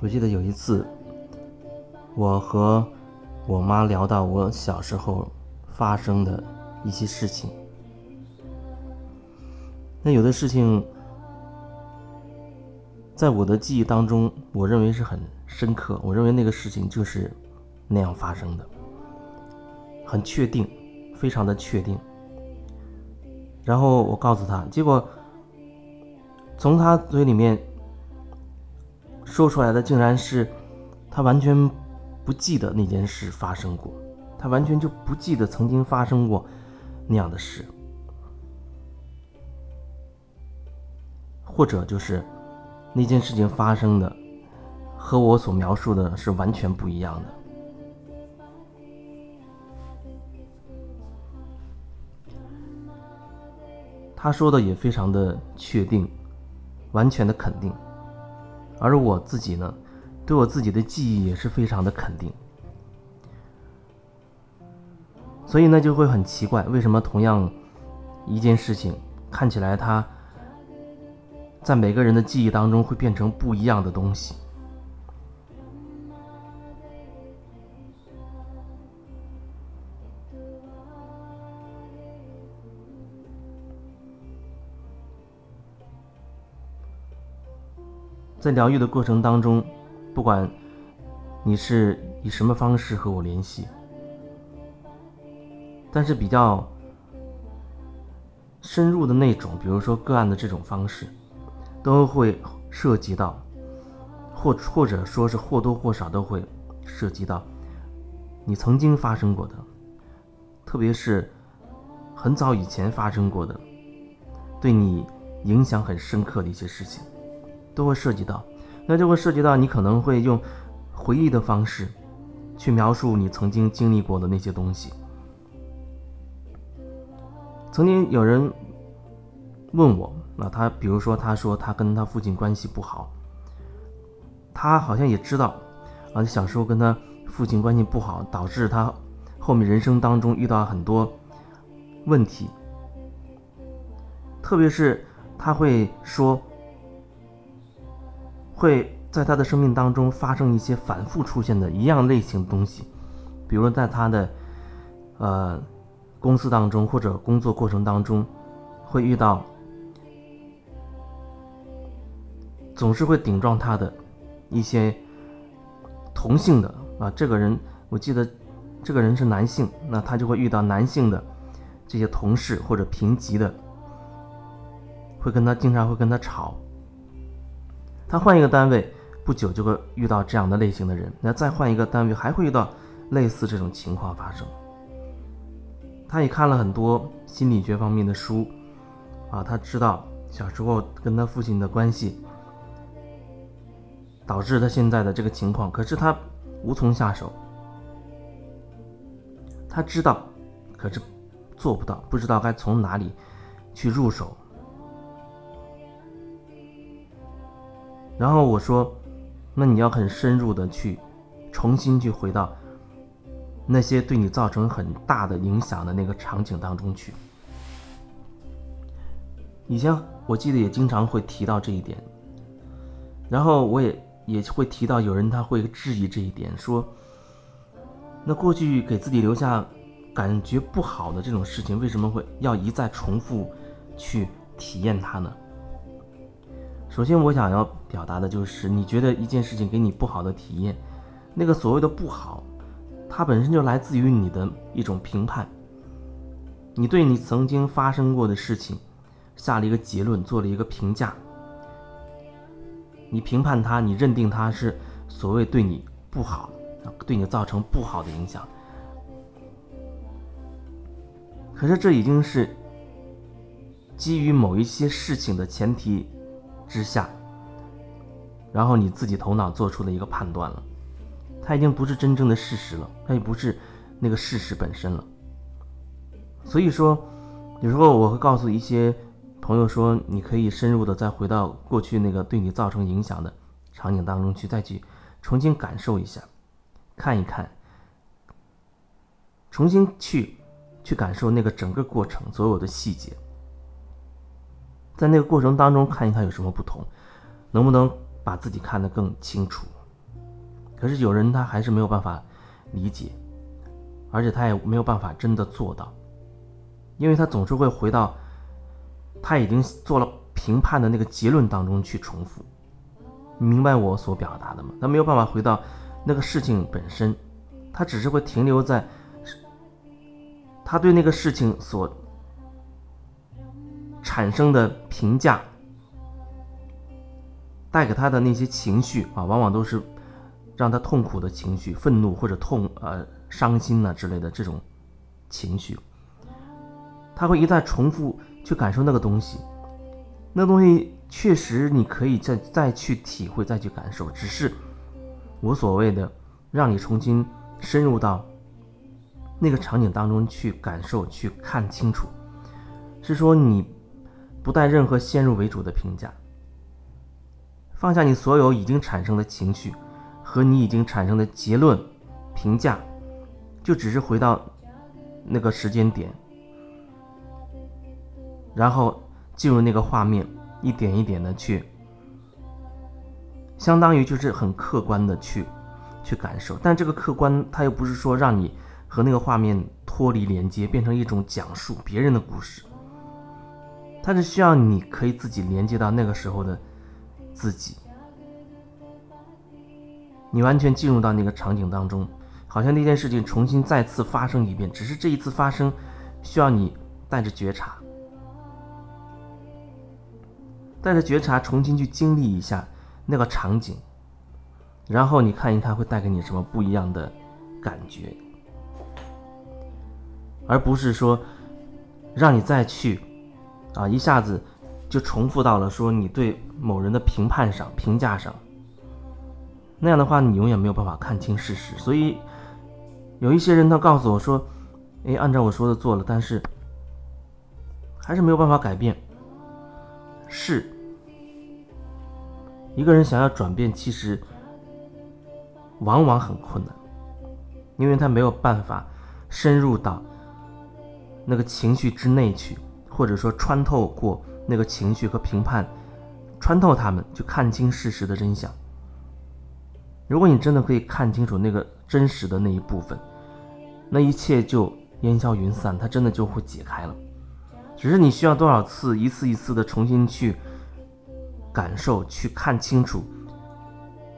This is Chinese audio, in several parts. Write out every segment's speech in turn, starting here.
我记得有一次，我和我妈聊到我小时候发生的一些事情。那有的事情，在我的记忆当中，我认为是很深刻。我认为那个事情就是那样发生的，很确定，非常的确定。然后我告诉他，结果从他嘴里面。说出来的竟然是，他完全不记得那件事发生过，他完全就不记得曾经发生过那样的事，或者就是那件事情发生的和我所描述的是完全不一样的。他说的也非常的确定，完全的肯定。而我自己呢，对我自己的记忆也是非常的肯定，所以呢就会很奇怪，为什么同样一件事情看起来它在每个人的记忆当中会变成不一样的东西？在疗愈的过程当中，不管你是以什么方式和我联系，但是比较深入的那种，比如说个案的这种方式，都会涉及到，或或者说是或多或少都会涉及到你曾经发生过的，特别是很早以前发生过的，对你影响很深刻的一些事情。都会涉及到，那就会涉及到你可能会用回忆的方式去描述你曾经经历过的那些东西。曾经有人问我，那他比如说他说他跟他父亲关系不好，他好像也知道啊，小时候跟他父亲关系不好，导致他后面人生当中遇到很多问题，特别是他会说。会在他的生命当中发生一些反复出现的一样类型的东西，比如在他的呃公司当中或者工作过程当中，会遇到总是会顶撞他的一些同性的啊，这个人我记得这个人是男性，那他就会遇到男性的这些同事或者平级的，会跟他经常会跟他吵。他换一个单位，不久就会遇到这样的类型的人。那再换一个单位，还会遇到类似这种情况发生。他也看了很多心理学方面的书，啊，他知道小时候跟他父亲的关系，导致他现在的这个情况。可是他无从下手。他知道，可是做不到，不知道该从哪里去入手。然后我说：“那你要很深入的去，重新去回到那些对你造成很大的影响的那个场景当中去。”以前我记得也经常会提到这一点，然后我也也会提到有人他会质疑这一点，说：“那过去给自己留下感觉不好的这种事情，为什么会要一再重复去体验它呢？”首先，我想要表达的就是，你觉得一件事情给你不好的体验，那个所谓的不好，它本身就来自于你的一种评判。你对你曾经发生过的事情下了一个结论，做了一个评价，你评判他，你认定他是所谓对你不好，对你造成不好的影响。可是这已经是基于某一些事情的前提。之下，然后你自己头脑做出的一个判断了，它已经不是真正的事实了，它也不是那个事实本身了。所以说，有时候我会告诉一些朋友说，你可以深入的再回到过去那个对你造成影响的场景当中去，再去重新感受一下，看一看，重新去去感受那个整个过程所有的细节，在那个过程当中看一看有什么不同，能不能把自己看得更清楚。可是有人他还是没有办法理解，而且他也没有办法真的做到，因为他总是会回到。他已经做了评判的那个结论当中去重复，明白我所表达的吗？他没有办法回到那个事情本身，他只是会停留在他对那个事情所产生的评价，带给他的那些情绪啊，往往都是让他痛苦的情绪，愤怒或者痛呃伤心呐之类的这种情绪，他会一再重复。去感受那个东西，那东西确实你可以再再去体会，再去感受，只是无所谓的，让你重新深入到那个场景当中去感受、去看清楚。是说你不带任何先入为主的评价，放下你所有已经产生的情绪和你已经产生的结论、评价，就只是回到那个时间点。然后进入那个画面，一点一点的去，相当于就是很客观的去去感受。但这个客观，它又不是说让你和那个画面脱离连接，变成一种讲述别人的故事。它是需要你可以自己连接到那个时候的自己，你完全进入到那个场景当中，好像那件事情重新再次发生一遍，只是这一次发生需要你带着觉察。带着觉察重新去经历一下那个场景，然后你看一看会带给你什么不一样的感觉，而不是说让你再去啊一下子就重复到了说你对某人的评判上、评价上，那样的话你永远没有办法看清事实。所以有一些人他告诉我说：“哎，按照我说的做了，但是还是没有办法改变。”是，一个人想要转变，其实往往很困难，因为他没有办法深入到那个情绪之内去，或者说穿透过那个情绪和评判，穿透他们，去看清事实的真相。如果你真的可以看清楚那个真实的那一部分，那一切就烟消云散，它真的就会解开了。只是你需要多少次，一次一次的重新去感受、去看清楚。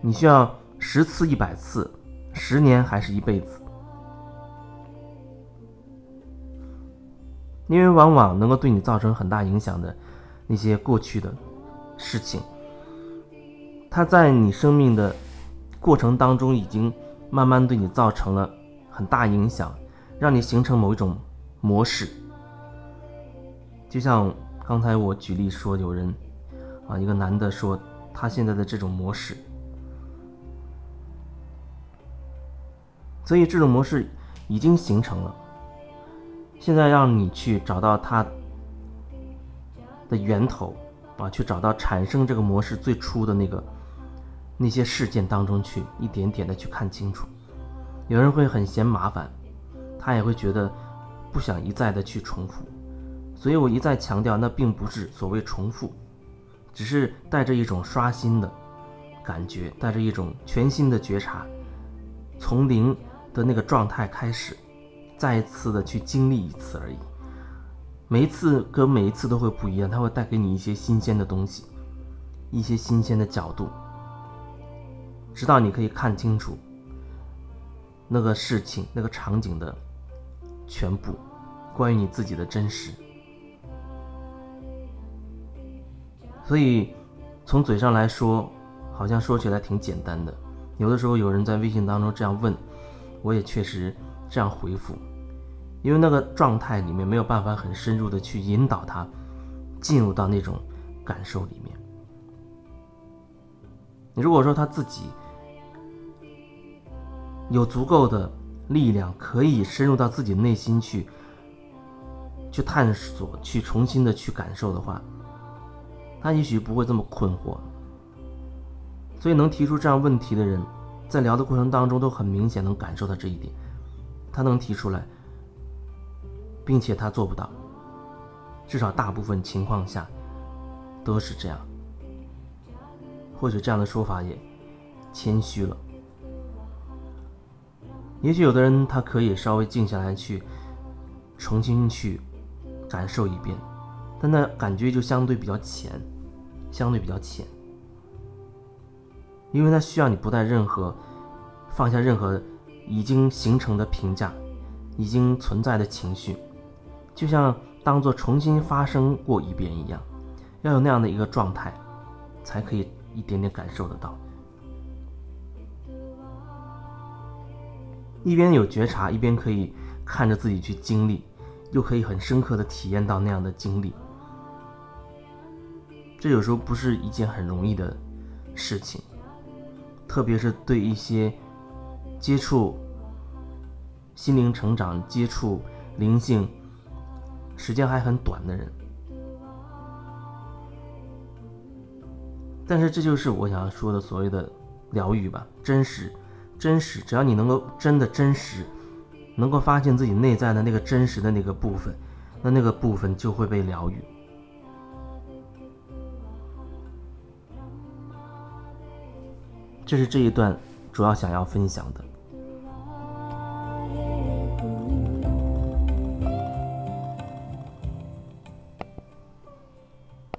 你需要十次、一百次、十年还是一辈子？因为往往能够对你造成很大影响的那些过去的事情，它在你生命的过程当中已经慢慢对你造成了很大影响，让你形成某一种模式。就像刚才我举例说，有人啊，一个男的说他现在的这种模式，所以这种模式已经形成了。现在让你去找到它的源头啊，去找到产生这个模式最初的那个那些事件当中去，一点点的去看清楚。有人会很嫌麻烦，他也会觉得不想一再的去重复。所以我一再强调，那并不是所谓重复，只是带着一种刷新的感觉，带着一种全新的觉察，从零的那个状态开始，再一次的去经历一次而已。每一次跟每一次都会不一样，它会带给你一些新鲜的东西，一些新鲜的角度，直到你可以看清楚那个事情、那个场景的全部，关于你自己的真实。所以，从嘴上来说，好像说起来挺简单的。有的时候有人在微信当中这样问，我也确实这样回复，因为那个状态里面没有办法很深入的去引导他进入到那种感受里面。你如果说他自己有足够的力量，可以深入到自己内心去去探索、去重新的去感受的话，他也许不会这么困惑。所以能提出这样问题的人，在聊的过程当中都很明显能感受到这一点。他能提出来，并且他做不到，至少大部分情况下都是这样。或许这样的说法也谦虚了。也许有的人他可以稍微静下来去重新去感受一遍，但那感觉就相对比较浅，相对比较浅，因为它需要你不带任何放下任何已经形成的评价，已经存在的情绪，就像当做重新发生过一遍一样，要有那样的一个状态，才可以一点点感受得到。一边有觉察，一边可以看着自己去经历，又可以很深刻的体验到那样的经历。这有时候不是一件很容易的事情，特别是对一些接触心灵成长、接触灵性时间还很短的人。但是这就是我想要说的所谓的疗愈吧，真实。真实，只要你能够真的真实，能够发现自己内在的那个真实的那个部分，那那个部分就会被疗愈。这是这一段主要想要分享的。